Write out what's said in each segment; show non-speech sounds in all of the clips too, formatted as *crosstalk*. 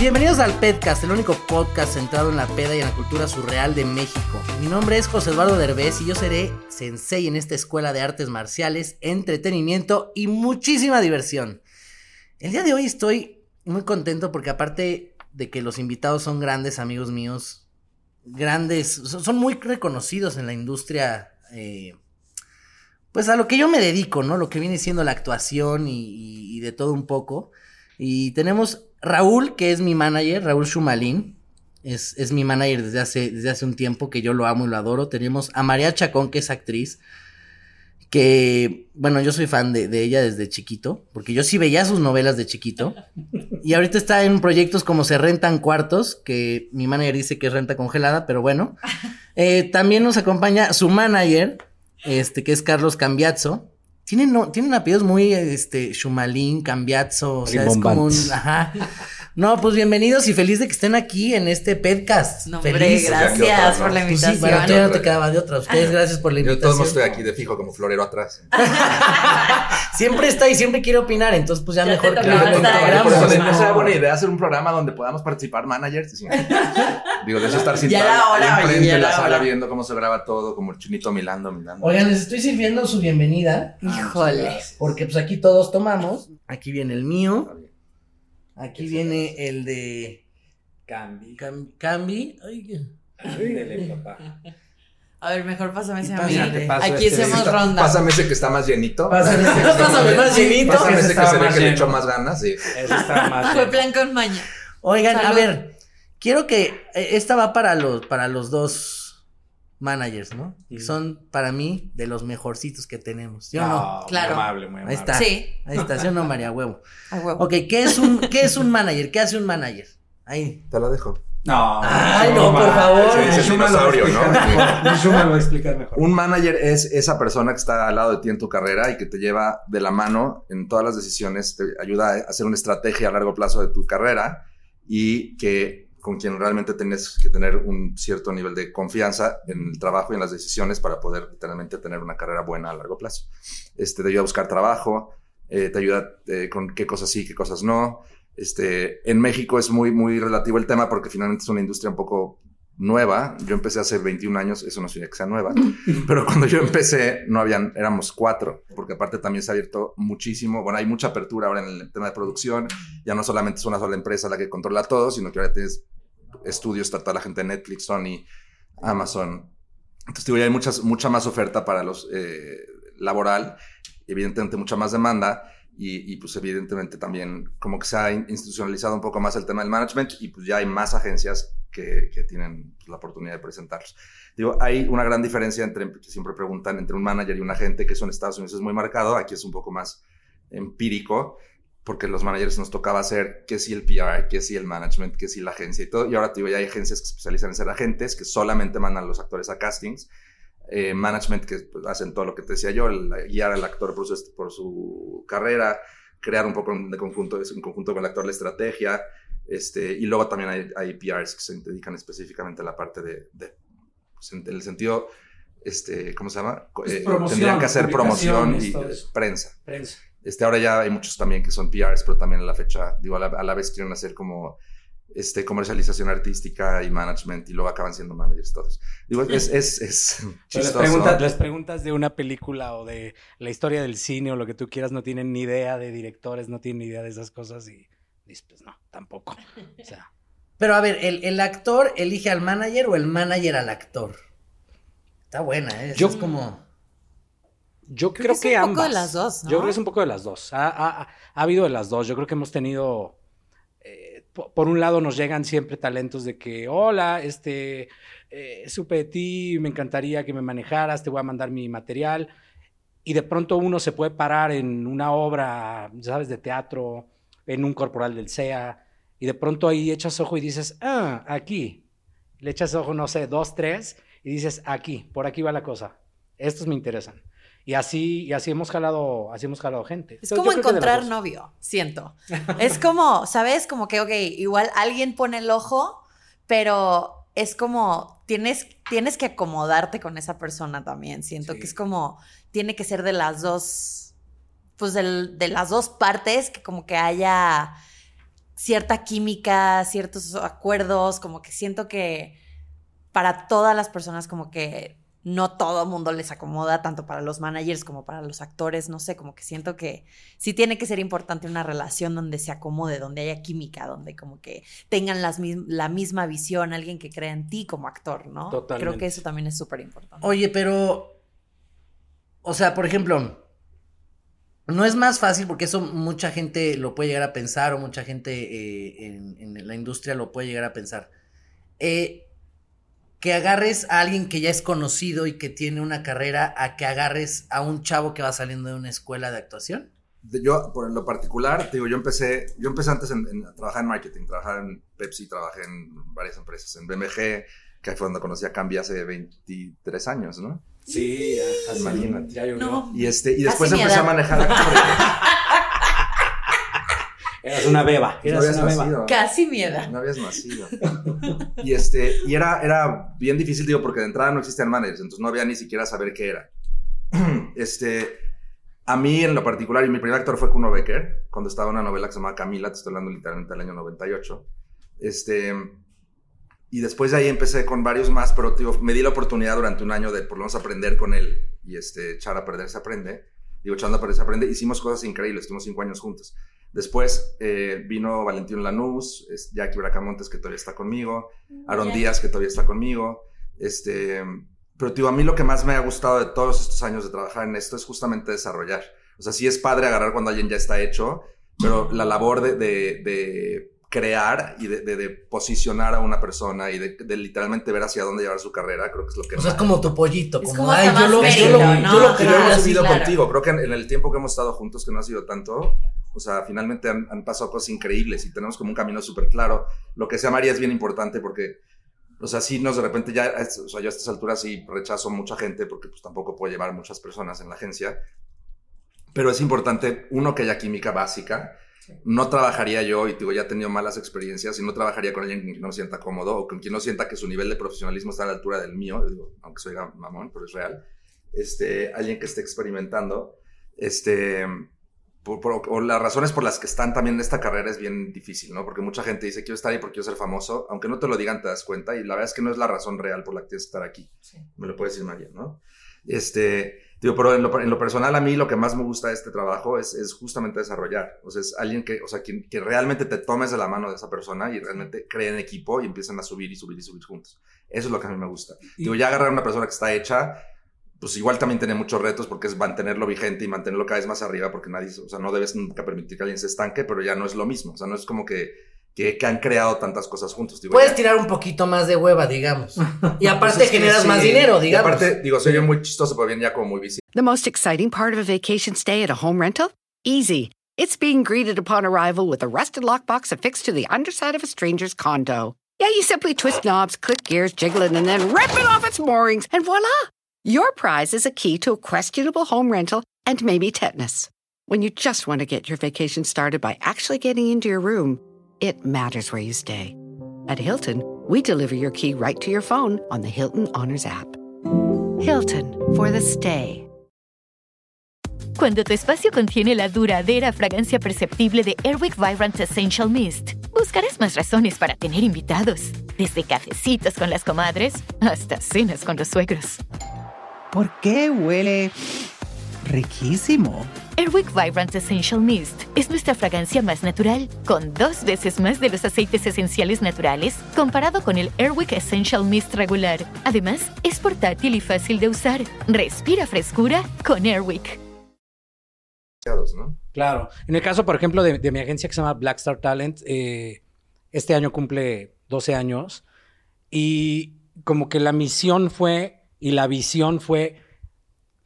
Bienvenidos al Pedcast, el único podcast centrado en la peda y en la cultura surreal de México. Mi nombre es José Eduardo Derbez y yo seré sensei en esta escuela de artes marciales, entretenimiento y muchísima diversión. El día de hoy estoy muy contento porque aparte de que los invitados son grandes amigos míos, grandes, son muy reconocidos en la industria, eh, pues a lo que yo me dedico, ¿no? Lo que viene siendo la actuación y, y de todo un poco. Y tenemos Raúl, que es mi manager, Raúl Schumalín, es, es, mi manager desde hace, desde hace un tiempo, que yo lo amo y lo adoro. Tenemos a María Chacón, que es actriz, que, bueno, yo soy fan de, de, ella desde chiquito, porque yo sí veía sus novelas de chiquito. *laughs* Y ahorita está en proyectos como Se Rentan Cuartos, que mi manager dice que es renta congelada, pero bueno. *laughs* Eh, también nos acompaña su manager, este, que es Carlos Cambiazzo. Tienen, no, tienen apellidos muy, este, Shumalín, Cambiazzo, o sea, es como un, ajá. *laughs* No, pues bienvenidos y feliz de que estén aquí en este podcast. No, feliz. gracias por la invitación. Pues sí, bueno, todavía no te quedaba de otra. Ustedes, gracias por la invitación. Yo todos estoy aquí de fijo como florero atrás. *laughs* siempre está y siempre quiere opinar, entonces pues ya, Ya mejor que. Por eso no sería buena idea hacer un programa donde podamos participar managers. Sí. *laughs* Digo, de eso estar Ya sentado hora, enfrente ya de la era sala hora. viendo cómo se graba todo, como el chinito milando, milando. Oigan, les estoy sirviendo su bienvenida, Híjole. porque pues aquí todos tomamos. Aquí viene el mío, aquí viene el de Cambi. Cam- Cambi. Ay, Ándele, papá. A ver, mejor pásame ese a mí. Aquí este. hacemos Está- ronda. Pásame ese que está más llenito. Pásame ese- *laughs* pásame más llenito. Pásame Ese ese que se ve que le echó más ganas. Sí. Ese está más Fue lleno. plan con maña. Oigan, a ver, quiero que eh, esta va para los, para los dos managers, ¿no? Que Mm. son para mí de los mejorcitos que tenemos. Yo no. No, Claro. Muy amable, muy Ahí amable. está. Sí. Ahí está, ¿sí o no, María Huevo? A huevo. Ok, ¿qué es un, qué es un manager? ¿Qué hace un manager? Ahí. Te lo dejo. No. Ay, no, por favor. Sí, va a dinosaurio, ¿no? explicar mejor. Shuma lo va a explicar mejor. Un manager es esa persona que está al lado de ti en tu carrera y que te lleva de la mano en todas las decisiones, te ayuda a hacer una estrategia a largo plazo de tu carrera y que con quien realmente tienes que tener un cierto nivel de confianza en el trabajo y en las decisiones para poder literalmente tener una carrera buena a largo plazo. Este, te ayuda a buscar trabajo, eh, te ayuda eh, con qué cosas sí, qué cosas no. Este, en México es muy, muy relativo el tema porque finalmente es una industria un poco nueva. Yo empecé hace 21 años, eso no significa que sea nueva, pero cuando yo empecé no habían, éramos cuatro, porque aparte también se ha abierto muchísimo, bueno, hay mucha apertura ahora en el tema de producción, ya no solamente es una sola empresa la que controla todo, sino que ahora tienes estudios, está toda la gente de Netflix, Sony, Amazon. Entonces, digo, ya hay muchas, mucha más oferta para los eh, laboral, evidentemente mucha más demanda. Y, pues evidentemente también como que se ha in- institucionalizado un poco más el tema del management y pues ya hay más agencias que, que tienen pues, la oportunidad de presentarlos. Digo, hay una gran diferencia entre, que siempre preguntan, entre un manager y un agente, que eso en Estados Unidos es muy marcado, aquí es un poco más empírico, porque los managers nos tocaba hacer que si el PR, que si el management, que si la agencia y todo, y ahora digo, ya hay agencias que se especializan en ser agentes, que solamente mandan los actores a castings, eh, management que pues, hacen todo lo que te decía yo, el, guiar al actor por su, por su carrera, crear un poco de conjunto, en conjunto con el actor la estrategia, este, y luego también hay, hay PRs que se dedican específicamente a la parte de, de pues, en el sentido, este, ¿cómo se llama? Eh, tendrían que hacer promoción y eso. prensa. Prensa. Este, ahora ya hay muchos también que son PRs, pero también a la fecha, digo, a la, a la vez quieren hacer como este, comercialización artística y management y luego acaban siendo managers todos. Digo, es, *laughs* es, es chistoso. preguntas, les preguntas de una película o de la historia del cine o lo que tú quieras, no tienen ni idea de directores, no tienen ni idea de esas cosas y dices, pues no, tampoco. O sea, Pero a ver, ¿el, el actor elige al manager o el manager al actor? Está buena, ¿eh? Yo- es como... Yo Creo creo, que que, es un poco de ambas. las dos, ¿no? Yo creo que es un poco de las dos. Ha, ha- ha habido de las dos. Yo creo que hemos tenido. Po- por un lado, nos llegan siempre talentos de que, hola, este, eh, supe de ti, me encantaría que me manejaras, te voy a mandar mi material. Y de pronto uno se puede parar en una obra, ¿sabes?, de teatro, en un corporal del CEA, y de pronto ahí echas ojo y dices, ah, aquí. Le echas ojo, no sé, dos, tres, y dices, aquí, por aquí va la cosa. Estos me interesan. Y así, y así hemos jalado, así hemos jalado gente. Es Entonces, como encontrar novio, siento. *laughs* Es como, ¿sabes? Como que, ok, igual alguien pone el ojo, pero es como, tienes, tienes que acomodarte con esa persona también. Siento Sí. que es como, tiene que ser de las dos, pues del- de las dos partes, que como que haya cierta química, ciertos acuerdos, como que siento que para todas las personas como que no todo mundo les acomoda, tanto para los managers como para los actores, no sé, como que siento que sí tiene que ser importante una relación donde se acomode, donde haya química, donde como que tengan las mis- la misma visión, alguien que crea en ti como actor, ¿no? Creo Totalmente. que eso también es súper importante. Oye, pero. O sea, por ejemplo. No es más fácil porque eso mucha gente lo puede llegar a pensar o mucha gente eh, en, en la industria lo puede llegar a pensar. Eh, que agarres a alguien que ya es conocido y que tiene una carrera a que agarres a un chavo que va saliendo de una escuela de actuación. Yo, por lo particular, te digo, yo empecé, yo empecé antes en, en- a trabajar en marketing, trabajaba en Pepsi, trabajé en varias empresas, en BMG, que fue donde conocí a Cambi hace 23 años, ¿no? Sí, Imagínate. ya llovió. No. Y, este, y después empecé a manejar actores. *laughs* Eras una beba, No eras habías una beba. nacido. Casi miedo. No habías nacido. Y, este, y era, era bien difícil, digo, porque de entrada no existían managers, entonces no había ni siquiera saber qué era. *clears throat* Este, a mí en lo particular, y mi primer actor fue Kuno Becker, cuando estaba en una novela que se llamaba Camila, te estoy hablando literalmente del año 98. Este, y después de ahí empecé con varios más, pero digo, me di la oportunidad durante un año de por lo menos aprender con él y este, echar a perder se aprende. Digo, echando a perder se aprende. Hicimos cosas increíbles, estuvimos cinco años juntos. Después eh, vino Valentín Lanús, es Jackie Bracamontes, que todavía está conmigo, Aaron Ya. Díaz, que todavía está conmigo. Este, pero digo, a mí lo que más me ha gustado de todos estos años de trabajar en esto es justamente desarrollar. O sea, sí es padre agarrar cuando alguien ya está hecho, pero la labor de, de- de crear y de, de- de posicionar a una persona y de, de literalmente ver hacia dónde llevar su carrera, creo que es lo que O sea, es como tu pollito, Es como, como ay, yo lo, yo lo, mérito, yo ¿no? lo yo hemos vivido claro. contigo. Creo que en, en el tiempo que hemos estado juntos, que no ha sido tanto, o sea, finalmente han, han pasado cosas increíbles y tenemos como un camino súper claro. Lo que sea María es bien importante porque, o sea, sí nos de repente ya, o sea, yo a estas alturas sí rechazo mucha gente porque pues tampoco puedo llevar muchas personas en la agencia. Pero es importante, uno, que haya química básica. No trabajaría yo, y digo, ya he tenido malas experiencias, y no trabajaría con alguien quien no sienta cómodo o con quien no sienta que su nivel de profesionalismo está a la altura del mío, digo, aunque soy mamón, pero es real. Este, alguien que esté experimentando. Este, por- por- o las razones por las que están también en esta carrera es bien difícil, ¿no? Porque mucha gente dice, quiero estar ahí porque quiero ser famoso, aunque no te lo digan, te das cuenta, y la verdad es que no es la razón real por la que tienes que estar aquí. Me lo puede decir María, ¿no? Este, digo, pero en lo, en lo personal a mí lo que más me gusta de este trabajo es, es justamente desarrollar. O sea, es alguien que, o sea, quien, que realmente te tomes de la mano de esa persona y realmente creen equipo y empiezan a subir y subir y subir juntos. Eso es lo que a mí me gusta. Digo, ya agarrar a una persona que está hecha, pues igual también tiene muchos retos porque es mantenerlo vigente y mantenerlo cada vez más arriba porque nadie, o sea, no debes nunca permitir que alguien se estanque, pero ya no es lo mismo. O sea, no es como que, que, que han creado tantas cosas juntos. Digo, Puedes ya- tirar un poquito más de hueva, digamos. Y *laughs* aparte Pues generas sí. más dinero, Y digamos. aparte, digo, soy yo muy chistoso, pero bien ya como muy visible. The most exciting part of a vacation stay at a home rental? Easy. It's being greeted upon arrival with a rusted lockbox affixed to the underside of a stranger's condo. Yeah, you simply twist knobs, click gears, jiggle it, and then rip it off its moorings, and voila! Your prize is a key to a questionable home rental and maybe tetanus. When you just want to get your vacation started by actually getting into your room, it matters where you stay. At Hilton, we deliver your key right to your phone on the Hilton Honors app. Hilton for the stay. Cuando tu espacio contiene la duradera fragancia perceptible de Airwick Vibrant Essential Mist, buscarás más razones para tener invitados, desde cafecitos con las comadres hasta cenas con los suegros. ¿Por qué huele riquísimo? Airwick Vibrant Essential Mist es nuestra fragancia más natural, con dos veces más de los aceites esenciales naturales comparado con el Airwick Essential Mist regular. Además, es portátil y fácil de usar. Respira frescura con Airwick. ¿no? Claro. En el caso, por ejemplo, de, de mi agencia que se llama Black Star Talent, eh, este año cumple 12 años y como que la misión fue y la visión fue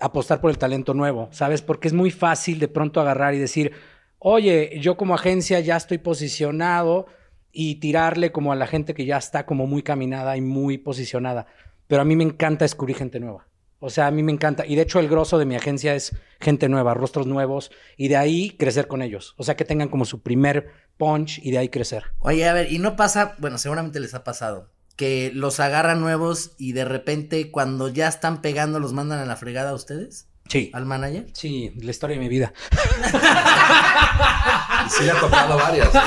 apostar por el talento nuevo, ¿sabes? Porque es muy fácil de pronto agarrar y decir, oye, yo como agencia ya estoy posicionado y tirarle como a la gente que ya está como muy caminada y muy posicionada. Pero a mí me encanta descubrir gente nueva. O sea, a mí me encanta. Y de hecho el grosso de mi agencia es gente nueva, rostros nuevos, y de ahí crecer con ellos. O sea, que tengan como su primer punch y de ahí crecer. Oye, a ver, y no pasa, bueno, seguramente les ha pasado, que los agarran nuevos y de repente cuando ya están pegando los mandan a la fregada a ustedes, Sí. al manager. Sí, la historia de mi vida. *laughs* Y sí le ha tocado varias, ¿eh?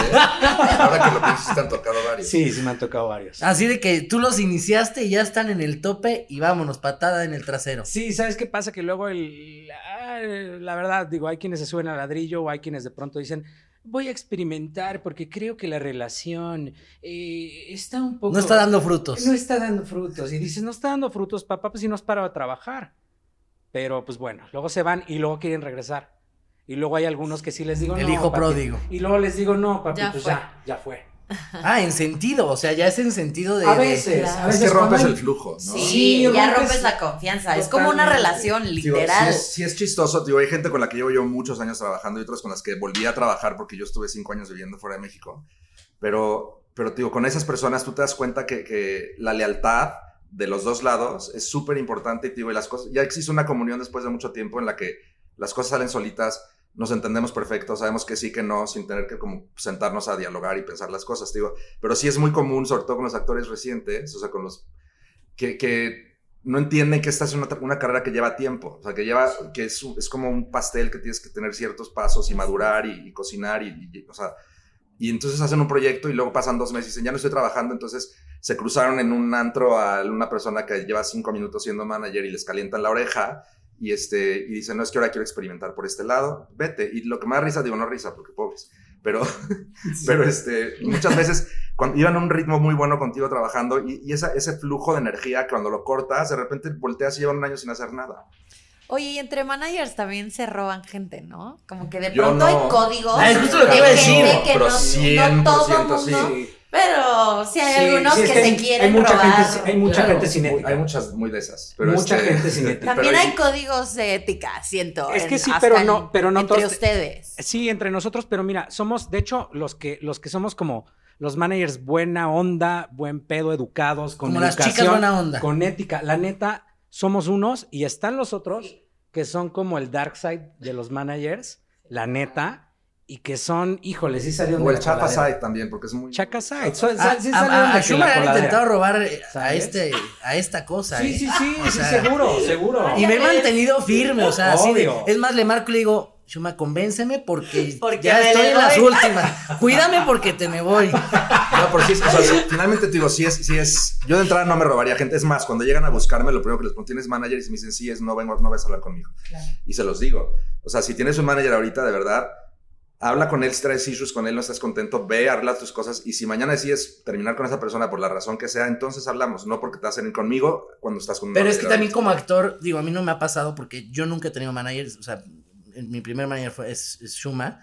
Ahora que lo piensas, te han tocado varias. Sí, sí me han tocado varios. Así de que tú los iniciaste y ya están en el tope y vámonos, patada en el trasero. Sí, ¿sabes qué pasa? Que luego el... ah, la verdad, digo, hay quienes se suben al ladrillo o hay quienes de pronto dicen, voy a experimentar porque creo que la relación eh, está un poco... No está dando frutos. No está dando frutos. Y dices, no está dando frutos, papá, pues si no has parado a trabajar. Pero pues bueno, luego se van y luego quieren regresar. Y luego hay algunos que sí les digo, El no, hijo papi". pródigo. Y luego les digo, no, papi, Ya pues fue. ya, ya fue. Ah, en sentido, o sea, ya es en sentido de... A de- veces, claro. a Es veces que rompes el flujo, ¿no? Sí, Sí, ya rompes- rompes la confianza. Es como una relación, literal. sí, es, sí es chistoso, digo, hay gente con la que llevo yo muchos años trabajando y otras con las que volví a trabajar porque yo estuve cinco años viviendo fuera de México. Pero, pero digo, con esas personas tú te das cuenta que, que la lealtad de los dos lados es súper importante y digo, y las cosas, ya existe una comunión después de mucho tiempo en la que las cosas salen solitas, nos entendemos perfecto, sabemos que sí, que no, sin tener que como sentarnos a dialogar y pensar las cosas, digo, pero sí es muy común, sobre todo con los actores recientes, o sea, con los que, que no entienden que esta es una, una carrera que lleva tiempo, o sea, que lleva, que es, es como un pastel que tienes que tener ciertos pasos y madurar y, y cocinar y, y- o sea, y entonces hacen un proyecto y luego pasan dos meses y dicen, ya no estoy trabajando, entonces se cruzaron en un antro a una persona que lleva cinco minutos siendo manager y les calientan la oreja y, este, y dicen, no, es que ahora quiero experimentar por este lado, vete. Y lo que da risa, digo, no risa, porque pobres, pero, pero este, muchas veces cuando iban a un ritmo muy bueno contigo trabajando y, y esa, ese flujo de energía, cuando lo cortas, de repente volteas y llevan un año sin hacer nada. Oye, y entre managers también se roban gente, ¿no? Como que de Yo pronto no. hay códigos. Ah, es justo lo que iba a decir. gente que Pero no, 100% no todo mundo, sí. Pero sí hay Sí, algunos sí, es que, que se hay- quieren hay mucha robar. gente- hay mucha Claro, gente cinética. Hay muchas muy de esas. Pero Mucha este- gente cinética. *laughs* También hay códigos de ética, siento. Es que en- sí, pero no- pero no entre todos- ustedes. Sí, entre nosotros, pero mira, somos, de hecho, los que, los que somos como los managers buena onda, buen pedo, educados, con Como las educación, chicas buena onda. con ética. La neta, somos unos y están los otros que son como el dark side de los managers, la neta, y que son, híjole, sí salieron O de el side también, porque es muy... Chaka side. so- A, sí a- salieron a- de a Schumer han intentado robar eh, a, este, a esta cosa. Sí, eh. sí, sí, O sí, sea, seguro, seguro. Y me he mantenido firme, o sea, así de, es más, le marco y le digo, Shuma, convénceme porque, *laughs* Porque ya estoy en las voy". últimas. Cuídame porque te me voy. No, pero sí, es- o sea, sí, finalmente te digo, sí es, sí es, yo de entrada no me robaría gente, es más, cuando llegan a buscarme, lo primero que les pregunto, ¿tienes manager? Y si me dicen, sí, es, no vengo, no vas a hablar conmigo. Y se los digo, o sea, si tienes un manager ahorita, de verdad, habla con él, si traes issues con él, no estás contento, ve, arregla tus cosas, y si mañana decides terminar con esa persona por la razón que sea, entonces hablamos, no porque te vas a ir conmigo cuando estás con Pero es que también como actor, digo, a mí no me ha pasado porque yo nunca he tenido managers, o sea, mi primer manager fue, es, es Shuma,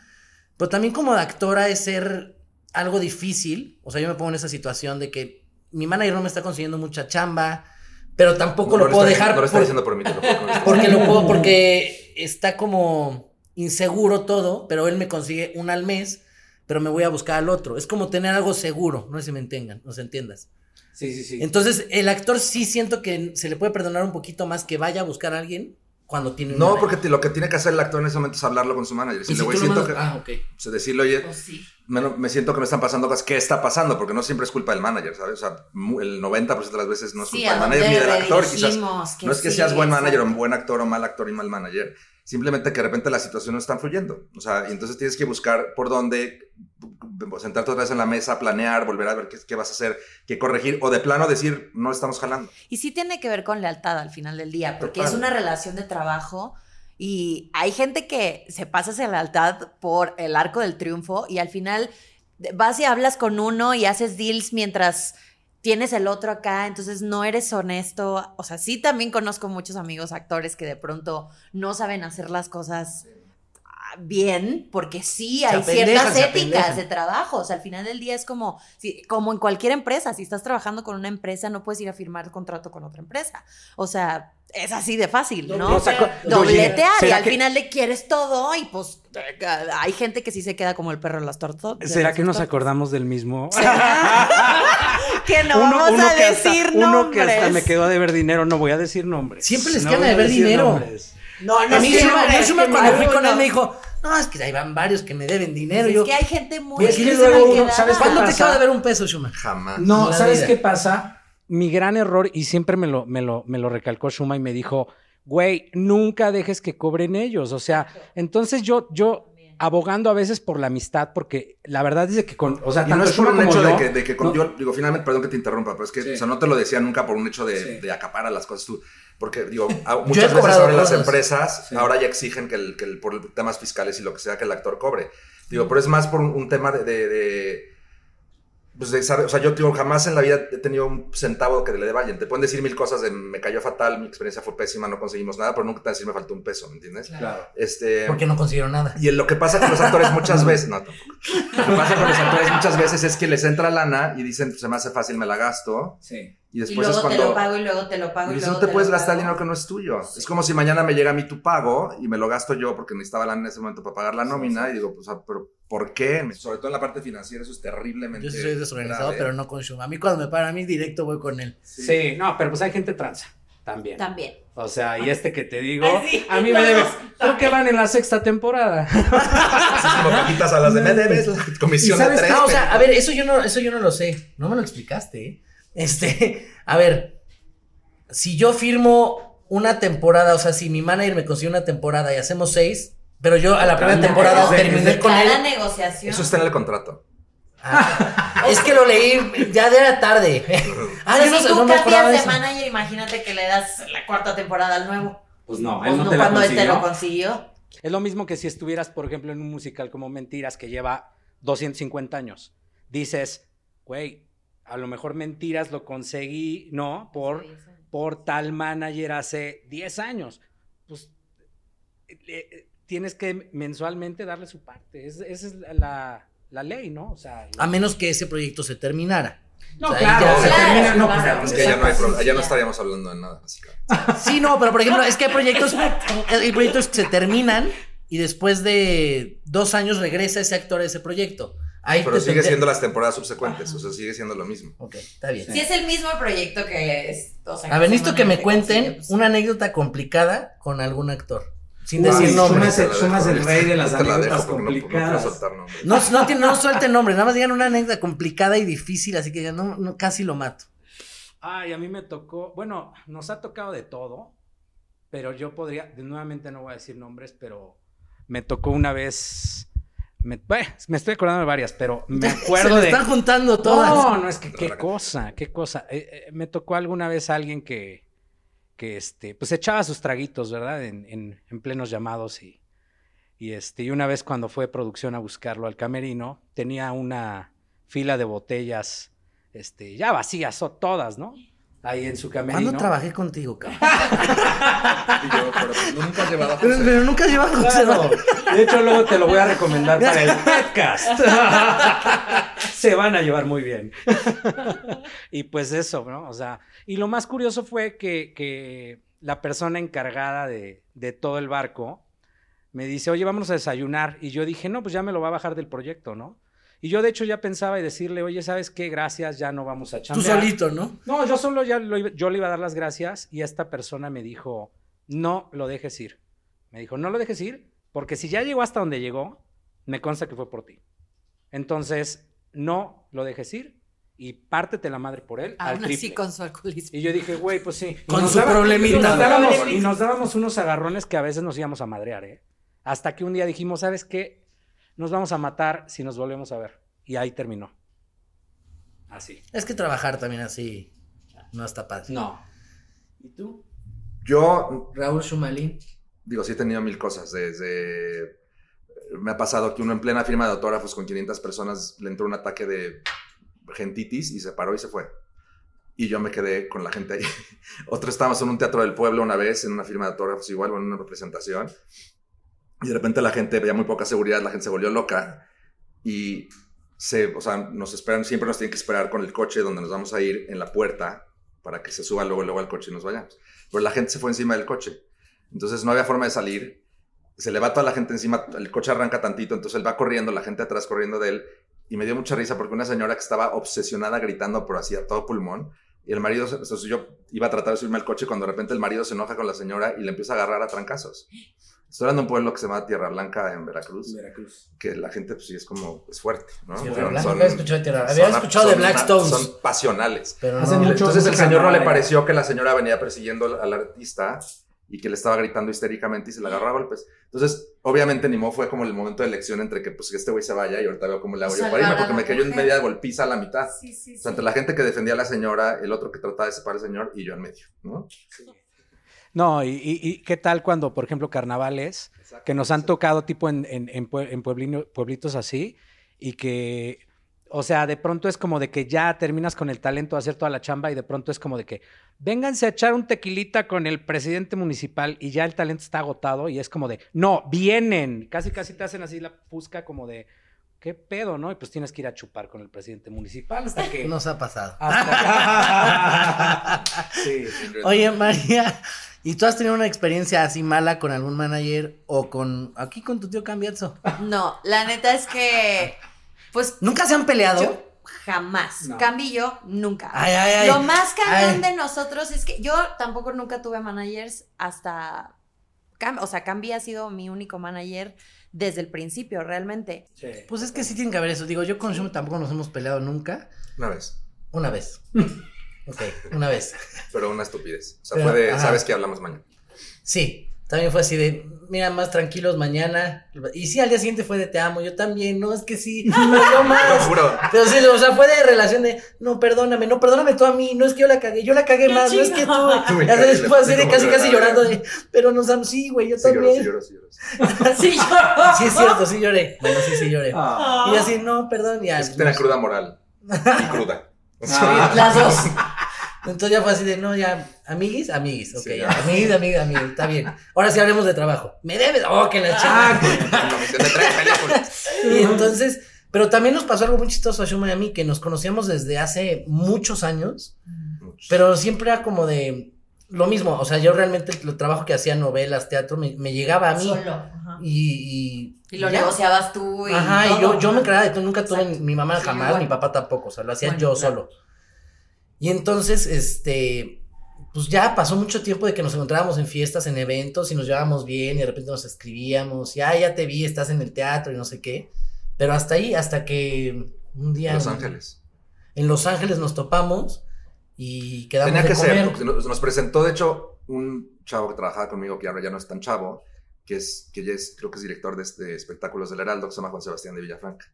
pero también como actora es ser algo difícil, o sea, yo me pongo en esa situación de que mi manager no me está consiguiendo mucha chamba, pero tampoco No lo puedo está- dejar No lo está por- diciendo por mí, te lo puedo porque lo puedo, porque está como inseguro todo, pero él me consigue un al mes, pero me voy a buscar al otro. Es como tener algo seguro, no sé si me entiendan, no se entiendas. Sí, sí, sí. Entonces, el actor sí siento que se le puede perdonar un poquito más que vaya a buscar a alguien cuando tiene un No, manager. porque lo que tiene que hacer el actor en ese momento es hablarlo con su manager. Y Si lo siento mandas- que, Ah, ok. o sea, decirle, oye, Pues sí. me, me siento que me están pasando cosas. ¿Qué está pasando? Porque no siempre es culpa del manager, ¿sabes? O sea, el 90% de las veces no es Sí, culpa ¿a del manager ni del actor. Quizás no es que sí, seas buen manager o buen actor o mal actor y mal manager. Simplemente que de repente las situaciones no están fluyendo. O sea, y entonces tienes que buscar por dónde sentarte otra vez en la mesa, planear, volver a ver qué, qué vas a hacer, qué corregir, o de plano decir, no estamos jalando. Y sí tiene que ver con lealtad al final del día, porque Total. es una relación de trabajo Y hay gente que se pasa la lealtad por el arco del triunfo y al final vas y hablas con uno y haces deals mientras tienes el otro acá, entonces no eres honesto. O sea, sí también conozco muchos amigos actores que de pronto no saben hacer las cosas ah, bien, porque sí hay ciertas se éticas de trabajo. O sea, al final del día es como, si- como en cualquier empresa, si estás trabajando con una empresa, no puedes ir a firmar contrato con otra empresa. O sea, es así de fácil, ¿no? Dobletear y ¿será al que- final le quieres todo y pues hay gente que sí se queda como el perro de las tortas. ¿Será las que nos acordamos del mismo? *laughs* Que no Uno- vamos uno a que hasta- decir Uno que hasta nombres. me quedó a deber dinero, no voy a decir nombres. Siempre les No quedan a voy deber decir dinero. nombres. No, no A mí es que Shuma, es que cuando fui con él me dijo, no, es que ahí van varios que me deben dinero. Es yo, que hay gente muy. Pues, ¿quién luego mal uno- quedada. ¿sabes qué ¿Cuándo te pasa? acaba de ver un peso, Shuma? Jamás. No, ¿sabes vida. qué pasa? Mi gran error, y siempre me lo, me lo, me lo recalcó Shuma y me dijo, güey, nunca dejes que cobren ellos. O sea, entonces yo, yo abogando a veces por la amistad, porque la verdad es que con, o sea, Y no es por un hecho de que, de que con- no- yo digo, finalmente, perdón que te interrumpa, pero es que Sí. o sea, no te lo decía nunca por un hecho de, Sí. de acaparar las cosas tú. Porque, digo, *laughs* muchas veces ahora las empresas Sí. ahora ya exigen que, el, que el- por temas fiscales y lo que sea que el actor cobre. Digo, pero es más por un, un tema de, de- de, pues de saber- o sea, yo digo, jamás en la vida he tenido un centavo que le alguien. Te pueden decir mil cosas de me cayó fatal, mi experiencia fue pésima, no conseguimos nada, pero nunca te van a decir me faltó un peso, ¿me entiendes? Claro. Este, Porque no consiguieron nada. y lo que pasa con los actores muchas *laughs* veces, no, tampoco. Lo que pasa con los actores muchas veces es que les entra lana y dicen, se me hace fácil, me la gasto. Sí. Y Y después luego es te cuando... lo pago y luego te lo pago y y luego no te puedes lo gastar pago. dinero que no es tuyo. Es como si mañana me llega a mí tu pago y me lo gasto yo porque necesitaba lana en ese momento para pagar la nómina. Y digo, pues, ah, pero ¿por qué? Sobre todo en la parte financiera, eso es terriblemente. Yo sí soy desorganizado, grave. pero no con Shuma. A mí cuando me pagan a mí directo voy con él. Sí. no, pero pues hay gente tranza también. También. O sea, y este que te digo, Ay, sí, a mí me debe. dos Creo que van en la sexta temporada. *laughs* Así como cajitas a las de me debes comisión ¿Y sabes de tres. No, o sea, a ver, eso yo no, eso yo no lo sé. No me lo explicaste, ¿eh? Este, *laughs* a ver, si yo firmo una temporada, o sea, si mi manager me consigue una temporada y hacemos seis, pero yo a la primera temporada terminé con él. Negociación. Eso está en el contrato. Ah, es que lo leí, ya era tarde. *laughs* Ah, yo no si tú no me acordaba cambias de eso. manager, imagínate que le das la cuarta temporada al nuevo. Pues no, Pues él no, no, te la cuando él te lo consiguió. Es lo mismo que si estuvieras, por ejemplo, en un musical como Mentiras que lleva 250 años. Dices, güey, a lo mejor Mentiras lo conseguí, ¿no? Por, por tal manager hace 10 años. Pues eh, eh, tienes que mensualmente darle su parte. Es- esa es la, la ley, ¿no? O sea, A menos que ese proyecto se terminara. no, o sea, claro, ya- se Claro, termina, no, claro. pues, Es que ya no hay exacto. pro- ya no Ya. estaríamos hablando de nada. básicamente. *laughs* Sí, no, pero por ejemplo, es que hay proyectos, hay proyectos que se terminan y después de dos años regresa ese actor a ese proyecto. Ahí Pero sigue tendré- siendo las temporadas subsecuentes, o sea, sigue siendo lo mismo. Ok, está bien. Si es el mismo proyecto que es. O sea, A ver, necesito que me te cuenten consigue, pues, una anécdota complicada con algún actor. Sin Uy, decir nombres. es el- rey de las anécdotas no- no complicadas. No, no, no suelten nombres, nada más digan una anécdota complicada y difícil, así que no, no, casi lo mato. Ay, a mí me tocó, bueno, nos ha tocado de todo, pero yo podría, de- nuevamente no voy a decir nombres, pero me tocó una vez, me, bueno, me estoy acordando de varias, pero *laughs* me Se acuerdo me de... están juntando todas. No, no, es que qué cosa, qué cosa. Eh, eh, me tocó alguna vez alguien que, que este, pues echaba sus traguitos, ¿verdad? En, en, en plenos llamados y, y este, y una vez cuando fue producción a buscarlo al camerino, tenía una fila de botellas, este, ya vacías, o todas, ¿no? Ahí en su camerino. ¿Cuándo trabajé contigo, cabrón? *laughs* Y yo, pero pues, nunca has llevado a Pero, José. pero nunca has llevado a José. Claro. De hecho, luego te lo voy a recomendar para el *laughs* podcast. *laughs* Se van a llevar muy bien. y pues eso, ¿no? O sea, y lo más curioso fue que, que la persona encargada de, de todo el barco me dice, oye, vámonos a desayunar. Y yo dije, no, pues ya me lo va a bajar del proyecto, ¿no? Y yo de hecho ya pensaba y decirle, oye, ¿sabes qué? Gracias, ya no vamos a Tú chambear. solito, ¿no? No, yo solo ya lo yo le iba a dar las gracias y esta persona me dijo, no lo dejes ir. Me dijo, no lo dejes ir, porque si ya llegó hasta donde llegó, me consta que fue por ti. Entonces, no lo dejes ir y pártete la madre por él al Aún así triple. con su alcoholismo. Y yo dije, güey, pues sí. Con nos su problemita. Y nos, dábamos, Problemita. y nos dábamos unos agarrones que a veces nos íbamos a madrear, ¿eh? Hasta que un día dijimos, ¿sabes qué? Nos vamos a matar si nos volvemos a ver. Y ahí terminó. Así. Es que trabajar también así no está padre. No. ¿Y tú? Yo, Raúl Shumalín. digo, sí he tenido mil cosas. Desde. Me ha pasado que uno en plena firma de autógrafos con 500 personas le entró un ataque de gentitis y se paró y se fue. Y yo me quedé con la gente ahí. *laughs* Otro estábamos en un teatro del pueblo una vez, en una firma de autógrafos igual, o en una representación. Y de repente la gente veía muy poca seguridad, la gente se volvió loca. Y se, o sea, nos esperan, siempre nos tienen que esperar con el coche donde nos vamos a ir en la puerta para que se suba luego, luego al coche y nos vayamos. Pero la gente se fue encima del coche. Entonces no había forma de salir. Se le va toda la gente encima, el coche arranca tantito, entonces él va corriendo, la gente atrás corriendo de él. Y me dio mucha risa porque una señora que estaba obsesionada gritando por así a todo pulmón. Y el marido, entonces yo iba a tratar de subirme al coche cuando de repente el marido se enoja con la señora y le empieza a agarrar a trancazos. Estoy hablando de un pueblo que se llama Tierra Blanca en Veracruz. Veracruz. Que la gente, pues sí, es como, es fuerte, ¿no? Tierra Pero Blanca, son- había escuchado de Tierra- había escuchado de son Black una- Stones. Son pasionales. Pero Hace no, mucho- Entonces el señor no le pareció que la señora venía persiguiendo al, artista y que le estaba gritando histéricamente y se la agarró a golpes. Entonces, obviamente, ni modo fue como el momento de elección entre que pues que este güey se vaya y ahorita veo cómo le hago yo para irme, porque me cayó en media golpiza a la mitad. Sí, sí, O sea, entre la gente que defendía a la señora, el otro que trataba de separar al señor y yo en medio, ¿no? No, y, y- y qué tal cuando, por ejemplo, carnavales, que nos han tocado tipo en, en, en pue- en pueblino- pueblitos así, y que, o sea, de pronto es como de que ya terminas con el talento de hacer toda la chamba y de pronto es como de que vénganse a echar un tequilita con el presidente municipal y ya el talento está agotado y es como de, no, vienen, casi casi te hacen así la fusca como de, ¿qué pedo, no? Y pues tienes que ir a chupar con el presidente municipal hasta que... *laughs* nos ha pasado. hasta que- *laughs* *laughs* sí. Oye, María, ¿y tú has tenido una experiencia así mala con algún manager o con aquí con tu tío Cambiazo? No, la neta es que, pues, ¿Nunca se han peleado? yo jamás. No. Cambi y yo, nunca. Ay, ay, ay. Lo más cañón de nosotros es que yo tampoco nunca tuve managers hasta. O sea, Cambi ha sido mi único manager desde el principio, realmente. Pues es que sí tiene que haber eso. Digo, yo con Shum tampoco nos hemos peleado nunca. Una vez. Una vez. *laughs* Ok, una vez. Pero una estupidez. O sea, Pero, fue de, ajá. sabes que hablamos mañana. Sí, también fue así de, mira, más tranquilos mañana. Y sí, al día siguiente fue de te amo, yo también, no, es que sí, *laughs* no, yo Lo más. juro. Pero sí, o sea, fue de relación de, no, perdóname, no, perdóname tú a mí, no es que yo la cagué, yo la cagué más, no es que tú. Ya sabes, fue así de casi, casi llorando de, pero nos amo, sí, güey, yo Sí lloro, también. sí lloro, sí lloro. Sí, yo. *laughs* *laughs* Sí, es cierto, sí lloré. Bueno, sí, sí lloré. Ah. Y así, no, perdón, ya. Es que tenía cruda moral. Y cruda. Ah. Las dos. Entonces ya fue así de, no, ya, amiguis, amiguis, ok, Sí, ya, ya. amiguis, amiguis, amiguis, está bien. Ahora sí hablemos de trabajo. Me debes, oh, que la Ah, chica. *laughs* Y entonces, pero también nos pasó algo muy chistoso a Shuma y a mí, que nos conocíamos desde hace muchos años, pero siempre era como de lo mismo, o sea, yo realmente el trabajo que hacía, novelas, teatro, me, me llegaba a mí Solo. Ajá. y... Y lo ya. negociabas tú. Y Ajá, y yo, yo me creaba de todo, nunca tuve Exacto. mi mamá Sí, jamás, igual. mi papá tampoco, o sea, lo hacía Bueno, yo claro. solo. Y entonces, este, pues ya pasó mucho tiempo de que nos encontrábamos en fiestas, en eventos y nos llevábamos bien y de repente nos escribíamos y, ah, ya te vi, estás en el teatro y no sé qué. Pero hasta ahí, hasta que un día... Los en- Ángeles. En Los Ángeles nos topamos y quedamos Tenía de que comer. ser, porque nos, presentó, de hecho, un chavo que trabajaba conmigo, que ahora ya no es tan chavo, que es, que ya es, creo que es director de este espectáculos del Heraldo, que se llama Juan Sebastián de Villafranca,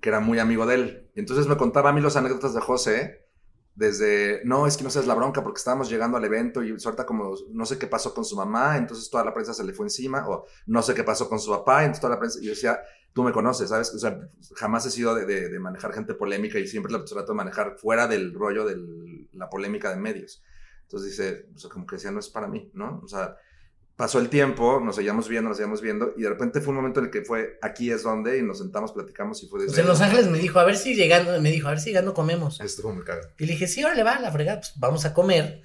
que era muy amigo de él. Y entonces me contaba a mí las anécdotas de José, desde, no, es que no seas la bronca, porque estábamos llegando al evento y suelta como, no sé qué pasó con su mamá, entonces toda la prensa se le fue encima, o no sé qué pasó con su papá, entonces toda la prensa, y yo decía, tú me conoces, ¿sabes? O sea, jamás he sido de, de- de manejar gente polémica y siempre la trato de manejar fuera del rollo de la polémica de medios. Entonces dice, o sea, como que decía, no es para mí, ¿no? O sea, pasó el tiempo, nos seguíamos viendo, nos seguíamos viendo, y de repente fue un momento en el que fue, aquí es donde, y nos sentamos, platicamos, y fue desde... Pues en Los Ángeles me dijo, a ver si llegando, me dijo, a ver si llegando comemos. Estuvo muy cagado. Y le dije, sí, órale, va, la fregada, pues vamos a comer.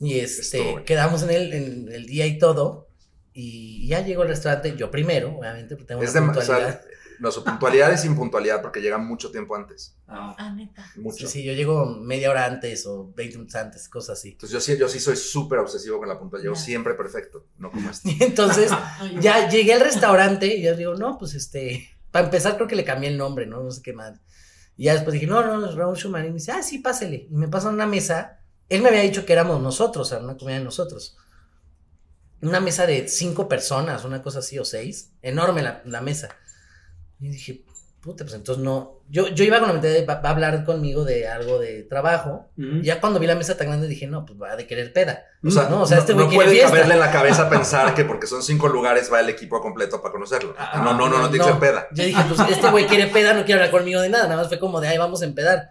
Y este, Estuvo quedamos en el, en el día y todo. Y ya llegó al restaurante, yo primero, obviamente, porque tengo Es una de, o sea, no, su puntualidad es impuntualidad, porque llega mucho tiempo antes. Ah, neta. Mucho. Sí, sí, yo llego media hora antes o 20 minutos antes, cosas así. Entonces yo sí, yo sí soy súper obsesivo con la puntualidad. Llego Ya. siempre perfecto, no como este. Y *laughs* entonces, *laughs* ya llegué al restaurante y yo digo, no, pues este, para empezar creo que le cambié el nombre, ¿no? No sé qué más. Y ya después dije, no, no, es Raúl Schumann. Y me dice, ah, sí, pásele. Y me pasan una mesa. Él me había dicho que éramos nosotros, o sea, una comida de nosotros. Una mesa de cinco personas, una cosa así, o seis. Enorme la, la mesa. Y dije, puta, pues entonces no. Yo, yo iba con la mentalidad de va, va a hablar conmigo de algo de trabajo. Y ya cuando vi la mesa tan grande dije, no, pues va de querer peda. O sea, no, o sea, este no, güey no puede caberle en la cabeza *laughs* pensar que porque son cinco lugares va el equipo completo para conocerlo. Ah, no, no, no, no, que ser peda. Yo dije, pues este güey quiere peda, no quiere hablar conmigo de nada, nada más fue como de ahí vamos a empedar.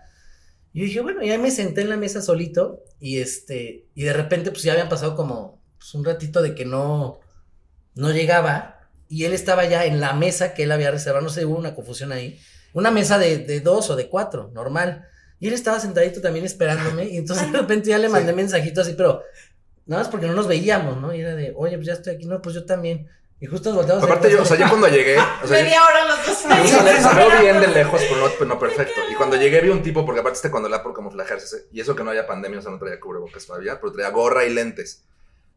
Y yo dije, bueno, ya me senté en la mesa solito y este, y de repente pues ya habían pasado como pues, un ratito de que no, no llegaba y él estaba ya en la mesa que él había reservado, no sé, hubo una confusión ahí, una mesa de, de dos o de cuatro, normal. Y él estaba sentadito también esperándome y entonces de repente ya le mandé mensajito así, pero nada más porque no nos veíamos, ¿no? Y era de, oye, pues ya estoy aquí, no, pues yo también. Y justo nos volteamos. Aparte, yo, o sea, yo cuando llegué, o sea, Media hora los dos. Salió *laughs* bien de lejos, pero no, pero no perfecto. Y cuando llegué vi un tipo, porque aparte este cuando la por camuflajearse, y eso que no haya pandemia, o sea, no traía cubrebocas todavía, pero traía gorra y lentes.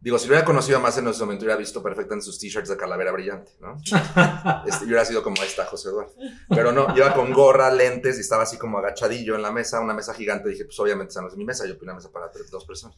Digo, si lo hubiera conocido más en ese momento, hubiera visto perfecto en sus t-shirts de calavera brillante, ¿no? *laughs* Este, y hubiera sido como esta José Eduardo. Pero no, iba con gorra, lentes y estaba así como agachadillo en la mesa, una mesa gigante. Dije, pues obviamente esa no es mi mesa, yo pido una mesa para tres, dos personas.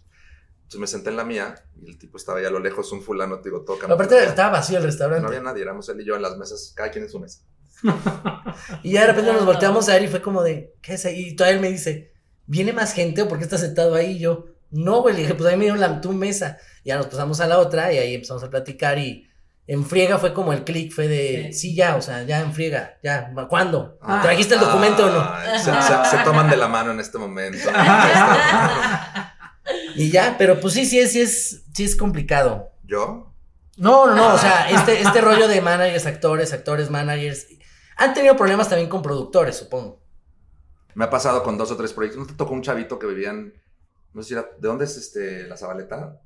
Entonces me senté en la mía y el tipo estaba ahí a lo lejos, un fulano, te digo, toca. Aparte estaba vacío el restaurante. No había nadie, éramos él y yo en las mesas, cada quien en su mesa. *laughs* Y ya de repente nos volteamos a ver y fue como de, ¿qué es ahí? Y todavía él me dice, ¿viene más gente o por qué estás sentado ahí? Y yo, no, güey, le dije, pues a mí me dieron la, tu mesa. Ya nos pasamos a la otra y ahí empezamos a platicar y en friega fue como el click, fue de, sí. ya, o sea, ya en friega, ya, ¿cuándo? Ah. ¿Trajiste el documento o no? Se, se- se toman de la mano en este momento. *laughs* Y ya, pero pues sí, sí es, sí es, sí es complicado. ¿Yo? No, no, no, o sea, este, este rollo de managers, actores, actores, managers, han tenido problemas también con productores, supongo. Me ha pasado con dos o tres proyectos. ¿No te tocó un chavito que vivían, no sé si era, ¿de dónde es este, la Zabaleta?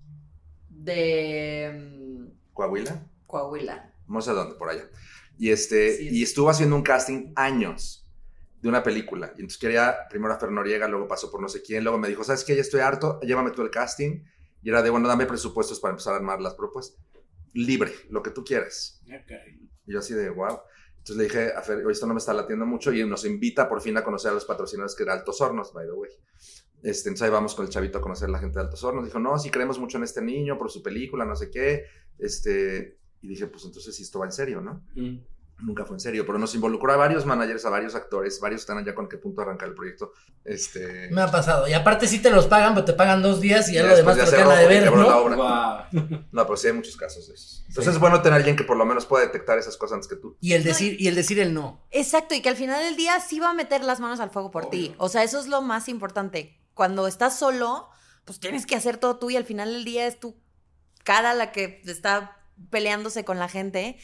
De ¿Coahuila? Coahuila. No sé dónde, por allá. Y, este, Sí. y estuvo haciendo un casting años de una película. Y entonces quería primero a Fer Noriega, luego pasó por no sé quién, luego me dijo, ¿sabes qué? Ya estoy harto, llévame tú el casting. Y era de, bueno, dame presupuestos para empezar a armar las propuestas. Libre, lo que tú quieras. Y yo así de, wow. Entonces le dije a Fer, "Oye, esto no me está latiendo mucho y nos invita por fin a conocer a los patrocinadores que era Altos Hornos, by the way. Este, entonces ahí vamos con el chavito a conocer a la gente de Altos Hornos. Dijo, no, sí creemos mucho en este niño por su película, no sé qué. Este, y dije, pues entonces sí, esto va en serio, ¿no? Nunca fue en serio, pero nos involucró a varios managers, a varios actores, varios están allá con qué punto arrancar el proyecto. Este, Me ha pasado. Y aparte sí te los pagan, pero te pagan dos días y ya lo demás te lo quedan a se deber, ¿no? No, pero sí hay muchos casos de esos. Entonces es bueno tener a alguien que por lo menos pueda detectar esas cosas antes que tú. Y el decir, y el decir el no. Exacto, y que al final del día sí va a meter las manos al fuego por ti. O sea, eso es lo más importante. Cuando estás solo, pues tienes que hacer todo tú y al final del día es tu cara la que está peleándose con la gente.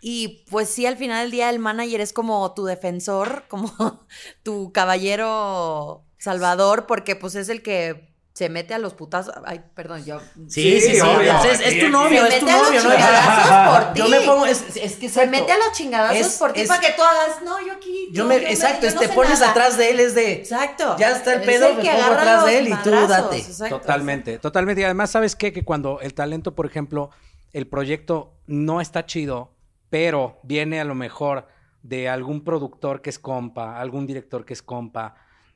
Y pues sí, al final del día el manager es como tu defensor, *laughs* como tu caballero salvador, porque pues es el que se mete a los putazos. Ay, perdón, yo... Sí, sí, sí. obvio. Es, es tu novio, Se es tu mete a los novio, ¿no? chingadazos por ti. *laughs* Yo me pongo, es, es que Se exacto. mete a los chingadazos Es- por ti es- para que tú hagas, no, yo aquí... Yo me, exacto, es, te pones atrás de él, es de. Exacto. Ya está el pedo, es el me pongo atrás de él y tú date. exacto. Totalmente, totalmente. Y además, ¿sabes qué? Que cuando el talento, por ejemplo, el proyecto no está chido, pero viene a lo mejor de algún productor que es compa, algún director que es compa,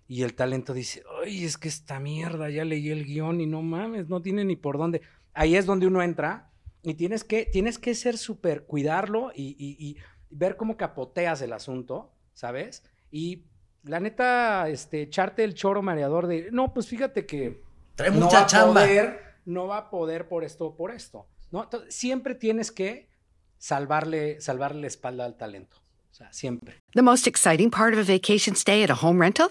y el talento dice, ay, es que esta mierda, ya leí el guion y no mames, no tiene ni por dónde. Ahí es donde uno entra y tienes que, tienes que ser súper, cuidarlo y, y- y ver cómo capoteas el asunto, ¿sabes? Y la neta, este, echarte el choro mareador de, no, pues fíjate que Trae no mucha va a chamba. poder, no va a poder por esto o por esto. ¿no? Entonces, siempre tienes que salvarle, salvarle la espalda al talento. O sea, siempre. The most exciting part of a vacation stay at a home rental?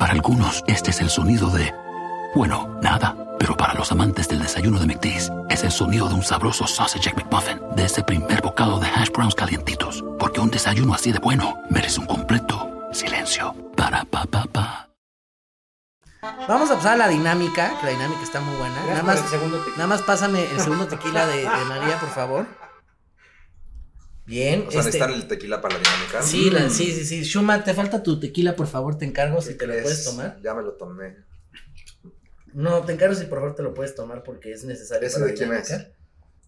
Para algunos, este es el sonido de, bueno, nada. Pero para los amantes del desayuno de McDee's, es el sonido de un sabroso sausage McMuffin, de ese primer bocado de hash browns calientitos. Porque un desayuno así de bueno merece un completo silencio. Para pa pa pa. Vamos a pasar a la dinámica, que la dinámica está muy buena. Nada más, nada más pásame el segundo tequila de, de *laughs* María, por favor. Bien. O sea, este- necesitan el tequila para la dinámica. Sí, la- sí, sí, sí. Shuma, te falta tu tequila, por favor, te encargo si ¿Qué te lo puedes tomar. Ya me lo tomé. No, te encargo si por favor te lo puedes tomar porque es necesario. ¿Ese para de quién dinámica. es?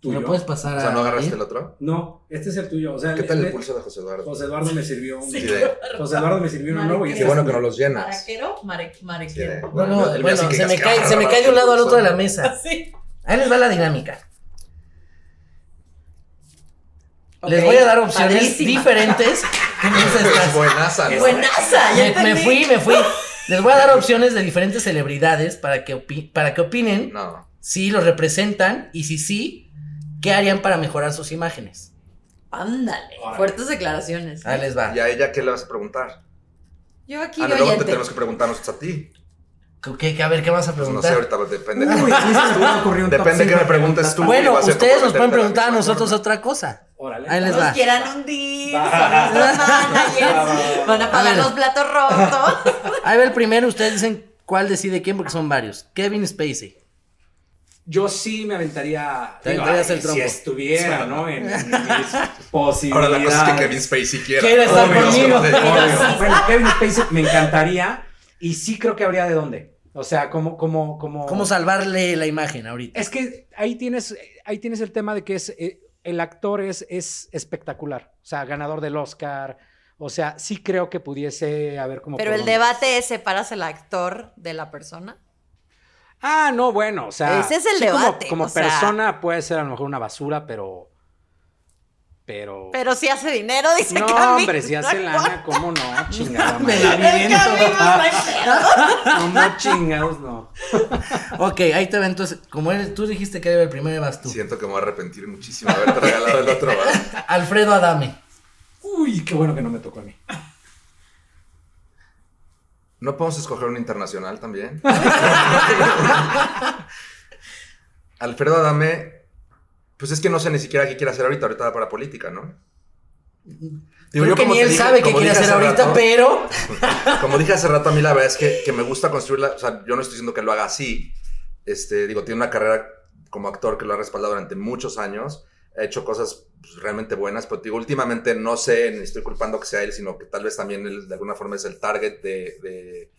¿Me lo ¿Tuyo? puedes pasar O sea, ¿no a- agarraste el otro? No, este es el tuyo. O sea, ¿Qué tal le- el pulso de José Eduardo? José Eduardo me sirvió un. Sí, de- José Eduardo me sirvió uno nuevo y Qué este bueno que no los llenas. ¿Maraquero? Mare- Sí, de- Marequero. No, no, el mío bueno, sí que se me, cae, se me cae de un lado al otro de la mesa. *laughs* Sí. Ahí les va la dinámica. Les voy a dar opciones padrísima. diferentes. *laughs* ¿Qué me dices, Es buenaza, ¿no? Buenaza, ya Me, me fui, me fui. *laughs* Les voy a dar opciones de diferentes celebridades para que, opi- para que opinen No. si los representan y si sí, qué harían para mejorar sus imágenes. Ándale, Órale. fuertes declaraciones. Ahí les va. ¿Y a ella qué le vas a preguntar? Yo aquí Ah, no, luego te tenemos que preguntarnos a ti. ¿Qué, qué- a ver, ¿qué vas a Pues no sé, preguntar? ahorita depende. Uy, me un top Depende que me preguntes tú. bueno, ustedes nos pueden preguntar a nosotros otra cosa. Órale. Ahí les Nos va. quieran hundir, Va. son nuestros *laughs* managers, van a pagar los platos rotos. *laughs* Ahí va el primero, ustedes dicen cuál decide quién porque son varios. Kevin Spacey. Yo sí me aventaría. Te digo, aventarías ay, el trompo. Si estuviera, ¿no? En, en mis Ahora la cosa es que Kevin Spacey quiera. Quiere estar Obvio, conmigo. Obvio. Bueno, Kevin Spacey me encantaría. Y sí creo que habría de dónde. O sea, como, como, como. ¿Cómo salvarle la imagen ahorita? Es que ahí tienes, ahí tienes el tema de que es eh, el actor es, es espectacular. O sea, ganador del Oscar. O sea, sí creo que pudiese haber como. Pero el dónde. debate es, ¿separas el actor de la persona? Ah, no, bueno, o sea. Ese es el sí, debate, Como, sea. persona puede ser a lo mejor una basura, pero. Pero. Pero si hace dinero, dice no, hombre, si hace lana, ¿cómo no? *laughs* Chingada. Me la. *laughs* No, no chingados, no. *laughs* Ok, ahí te va entonces. Como eres, tú dijiste que era el primero, vas tú. Siento que me voy a arrepentir muchísimo de haberte regalado el otro. ¿verdad? Alfredo Adame. Uy, qué bueno que no me tocó a mí. ¿No podemos escoger un internacional también? Alfredo Adame, pues es que no sé ni siquiera qué quiere hacer ahorita. Ahorita para política, ¿no? Digo, Creo yo que ni él dije- sabe qué quiere hacer hace ahorita, rato- pero. *laughs* Como dije hace rato, a mí la verdad es que, que me gusta construirla. O sea, yo no estoy diciendo que lo haga así. Este, digo, tiene una carrera como actor que lo ha respaldado durante muchos años. Ha hecho cosas pues, realmente buenas, pero digo, últimamente no sé, ni estoy culpando que sea él, sino que tal vez también él de alguna forma es el target de. de-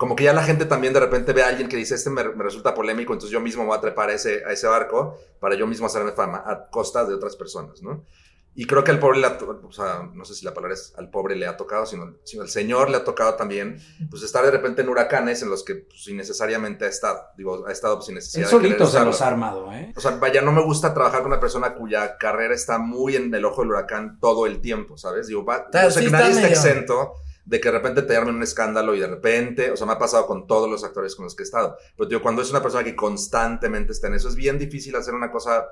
como que ya la gente también de repente ve a alguien que dice, este me, me resulta polémico, entonces yo mismo me voy a trepar a ese, a ese barco para yo mismo hacerme fama a costa de otras personas, ¿no? Y creo que al pobre le ha to- o sea, no sé si la palabra es al pobre le ha tocado, sino, sino al señor le ha tocado también, pues estar de repente en huracanes en los que pues, innecesariamente ha estado, digo, ha estado pues, sin Él necesidad de querer solito se estarlo. los ha armado, ¿eh? O sea, vaya, no me gusta trabajar con una persona cuya carrera está muy en el ojo del huracán todo el tiempo, ¿sabes? Digo, va, sé sí que nadie está medio- exento de que de repente te armen un escándalo y de repente, o sea, me ha pasado con todos los actores con los que he estado. Pero digo, cuando es una persona que constantemente está en eso, es bien difícil hacer una cosa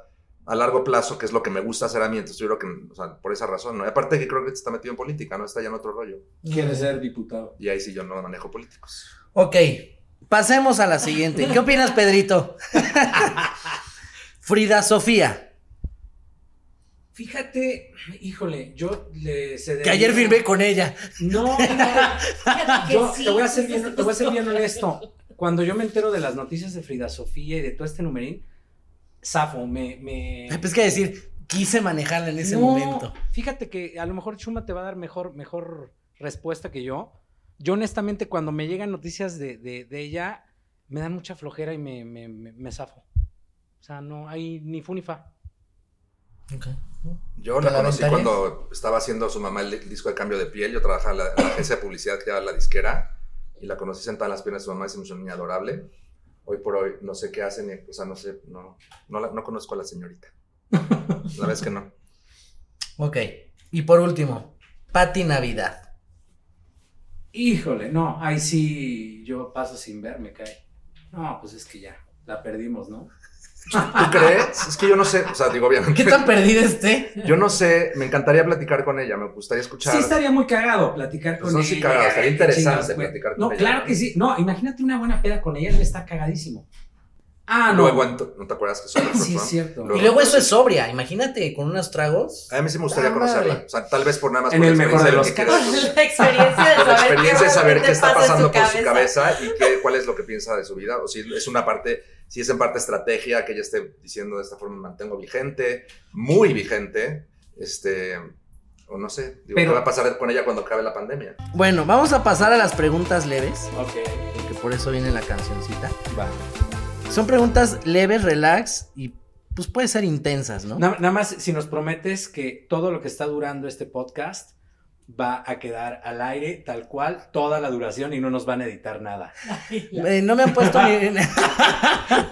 a largo plazo, que es lo que me gusta hacer a mí. Entonces yo creo que, o sea, por esa razón, ¿no? Y aparte que creo que está metido en política, ¿no? Está ya en otro rollo. Quiere ser diputado. Y ahí sí yo no manejo políticos. Ok, pasemos a la siguiente. ¿Qué opinas, Pedrito? *laughs* Frida Sofía. Fíjate, híjole, yo le cedería- Que ayer firmé con ella. No, mira, *laughs* yo te voy a ser bien, te voy a ser bien honesto. Cuando yo me entero de las noticias de Frida Sofía y de todo este numerín, zafo, me, me... Pues que decir, quise manejarla en ese No, momento. Fíjate que a lo mejor Chuma te va a dar mejor, mejor respuesta que yo. Yo honestamente cuando me llegan noticias de, de- de ella, me dan mucha flojera y me, me, me- me zafo. O sea, no hay ni fu ni fa. Yo ¿Te la la conocí aventarías? cuando estaba haciendo su mamá el disco de cambio de piel. Yo trabajaba en la, en la agencia de publicidad que era la disquera. Y la conocí sentada en las piernas de su mamá y se me hizo una niña adorable. Hoy por hoy no sé qué hacen, ni- o sea, no sé, no, no, la- no conozco a la señorita. La verdad es que no. Ok. Y por último, Patti Navidad. Híjole, no, ahí sí yo paso sin ver, me cae. No, pues es que ya, la perdimos, ¿no? ¿Tú crees? Es que yo no sé, o sea, digo, obviamente. ¿Qué tan perdida esté? Yo no sé, me encantaría platicar con ella, me gustaría escuchar. Sí estaría muy cagado platicar Pues con no, sí, ella. cagado, estaría interesante platicar con No, ella. claro que sí. No, imagínate una buena peda con ella, él está cagadísimo. Ah, no. Luego, ¿no te acuerdas que soy *laughs* Sí, es cierto. Y luego eso es sobria. Imagínate, con unos tragos. A mí sí me gustaría Ah, conocerla. madre. O sea, tal vez por nada más En por el mejor de los que *laughs* La experiencia de Por la saber, experiencia de saber qué está pasando por su cabeza y qué, cuál es lo que piensa de su vida. O si es una parte, si es en parte estrategia que ella esté diciendo de esta forma me mantengo vigente, muy vigente. Este, O no sé, digo, Pero- ¿qué va a pasar con ella cuando acabe la pandemia? Bueno, vamos a pasar a las preguntas leves, Ok, porque por eso viene la cancioncita. va. Son preguntas leves, relax y pues puede ser intensas, ¿no? Na- nada más, si nos prometes que todo lo que está durando este podcast va a quedar al aire tal cual toda la duración y no nos van a editar nada. Eh, no me han puesto ni...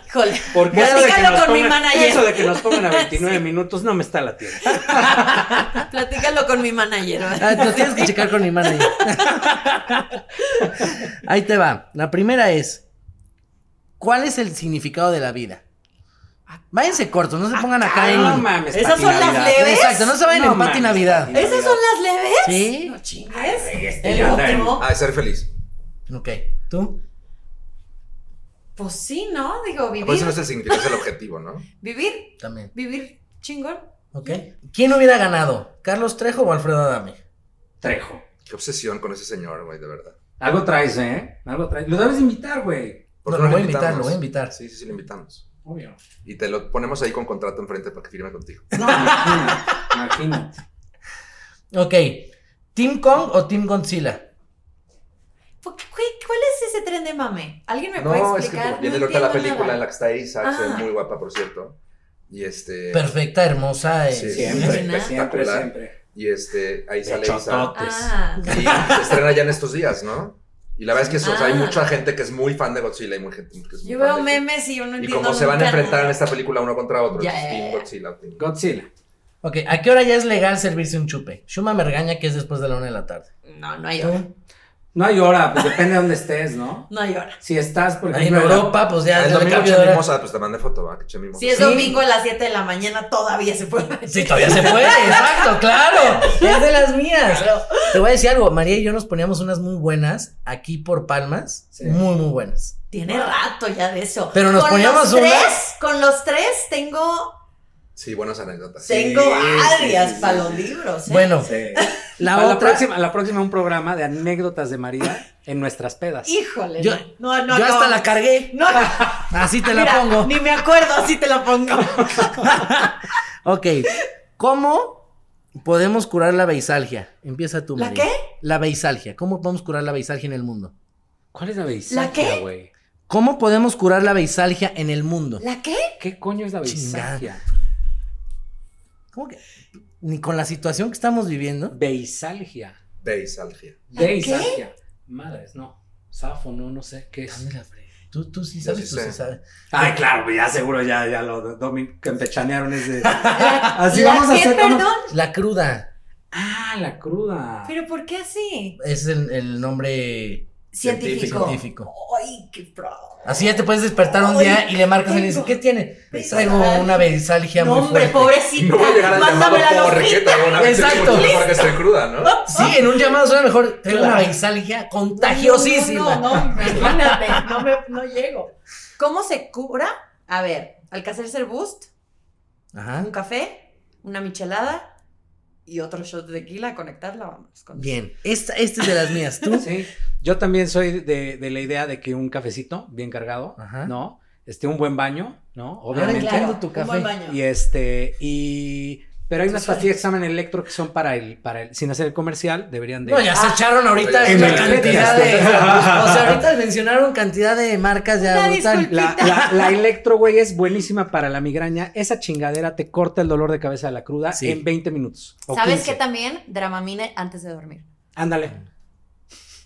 Híjole. Porque eso de, que Platícalo nos con mi pongan, manager. eso de que nos pongan a 29 *laughs* minutos no me está latiendo. *laughs* Platícalo con mi manager. Ah, lo tienes que checar con mi manager. *laughs* Ahí te va. La primera es, ¿cuál es el significado de la vida? Váyanse cortos, no se pongan acá en... No mames, Esas son las leves. Exacto, no se vayan No en Pati mames, Navidad. ¿Esas son las leves? Sí. No chingues. este El otro. Ah, ser feliz. Ok, ¿tú? Pues sí, ¿no? Digo, Por eso vivir. no es el significado, es el objetivo, ¿no? *laughs* Vivir. También. Vivir chingón. Ok. ¿Quién hubiera ganado? ¿Carlos Trejo o Alfredo Adame? Trejo. Qué obsesión con ese señor, güey, de verdad. Algo traes, ¿eh? Algo traes. Lo debes invitar, güey. ¿Por No, qué lo voy a invitar, lo voy a invitar. Sí, sí, sí, lo invitamos. Obvio. Y te lo ponemos ahí con contrato enfrente para que firme contigo. No, imagínate. imagínate. Ok. ¿Team Kong o Team Godzilla? ¿Por qué- güey, ¿Cuál es ese tren de mame? ¿Alguien me puede No, es que explicar? viene no ahorita la película nada. en la que está Isaac, Ah. es muy guapa, por cierto. Y este. Perfecta, hermosa. eh, Sí, Siempre, siempre, siempre. Y este, ahí De sale Isaac. Ah. Y se estrena ya en estos días, ¿no? Y la verdad es que eso, o sea, hay Ah. mucha gente que es muy fan de Godzilla y muy gente que es muy Yo fan veo de- memes y yo no Y como se van a enfrentar en esta película uno contra otro, ya, Team. Godzilla. Team- Godzilla. Ok, ¿a qué hora ya es legal servirse un chupe? Shuma me regaña que es después de la una de la tarde. No, no hay hora. ¿Tú? No hay hora, pues depende de dónde estés, ¿no? *laughs* No hay hora. Si estás, por Ahí en ejemplo, en Europa, pues ya Ah, es el domingo cambio de eché hora. mimosa, pues te mandé foto, ¿va? Que eché mimosa. Si es domingo a las 7 de la mañana, todavía se puede. Sí, todavía se puede, exacto, claro. *laughs* Es de las mías. Te voy a decir algo, María y yo nos poníamos unas muy buenas aquí por Palmas, Sí. muy, muy buenas. Tiene rato ya de eso. Pero nos con poníamos los una- tres, Con los tres tengo, Sí, buenas anécdotas. tengo sí, varias sí, para sí, los sí. libros. ¿eh? Bueno, Sí. La a, la otra... próxima, la próxima un programa de anécdotas de María en nuestras pedas. Híjole. Yo, no, no, yo hasta la cargué. No, Así te la mira, pongo. Ni me acuerdo, así te la pongo. *laughs* Ok, ¿cómo podemos curar la beisalgia? Empieza tú, ¿La María. qué? La beisalgia. ¿Cómo podemos curar la beisalgia en el mundo? ¿Cuál es la ¿La beisalgia, qué? güey? ¿Cómo podemos curar la beisalgia en el mundo? ¿La qué? ¿Qué coño es la Chingada. beisalgia? ¿Cómo que? Ni con la situación que estamos viviendo. Beisalgia. Beisalgia. Beisalgia. Madres, no. Safo, no, no sé qué es. La Tú, tú sí sabes, sí tú sé. sí sabes. Ay, claro, pues ya seguro ya, ya lo domin- campechanearon ese. ¿La, *laughs* Así la vamos a hacer perdón? La cruda Ah, la cruda. ¿Pero por qué así? es el, el nombre. Científico. Científico. Ay, qué pro. Así ya te puedes despertar un día y le marcas y le dices, ¿qué tiene? Traigo una beisalgia No, muy hombre, fuerte. pobrecita. No voy a llegar al llamado como requeta. Exacto. Mejor que estoy cruda, ¿no? Sí, en un llamado suena mejor. Traigo Claro. una beisalgia contagiosísima. No, no, no, imagínate, *laughs* no, me, no llego. ¿Cómo se cura? A ver, Alcacer Boost, Ajá. un café, una michelada y otro shot de tequila, conectarla, vamos. con- Bien. Esta, esta es de las mías. ¿Tú? Sí. Yo también soy de, de la idea de que un cafecito bien cargado, Ajá. ¿no? Este, un buen baño, ¿no? Obviamente. tu un buen baño. Y este, y. Pero hay unas pastillas que se llaman electro que son para el, para el, sin hacer el comercial, deberían de. No, ya se Ah. echaron ahorita En una cantidad de. *laughs* O sea, ahorita *laughs* mencionaron cantidad de marcas ya. La, la, la electro, güey, es buenísima para la migraña. Esa chingadera te corta el dolor de cabeza de la cruda Sí. en 20 minutos. ¿Sabes 15. qué también? Dramamine antes de dormir. Ándale.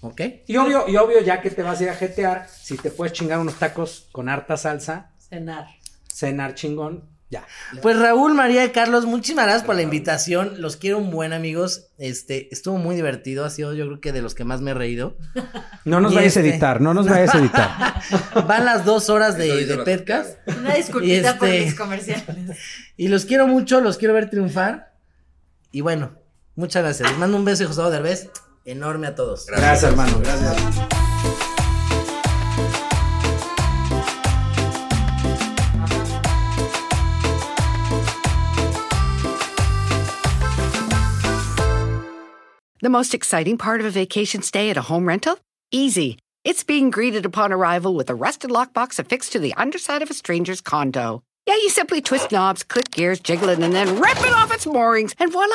¿Ok? Y obvio, y obvio, ya que te vas a ir a jetear, si te puedes chingar unos tacos con harta salsa, Cenar. cenar chingón, ya. Pues Raúl, María y Carlos, muchísimas gracias por la invitación. Los quiero un buen amigos. Este, estuvo muy divertido. Ha sido, yo creo que de los que más me he reído. *laughs* No nos Y vayas a este- editar, no nos vayas a editar. *laughs* Van las dos horas de, de podcast. Una disculpita Y por este- mis comerciales. *laughs* Y los quiero mucho, los quiero ver triunfar. Y bueno, muchas gracias. Les mando un beso, José Derbez. Enorme a todos. Gracias, hermano, gracias. The most exciting part of a vacation stay at a home rental? Easy. It's being greeted upon arrival with a rusted lockbox affixed to the underside of a stranger's condo. Yeah, you simply twist knobs, click gears, jiggle it, and then rip it off its moorings, and voila!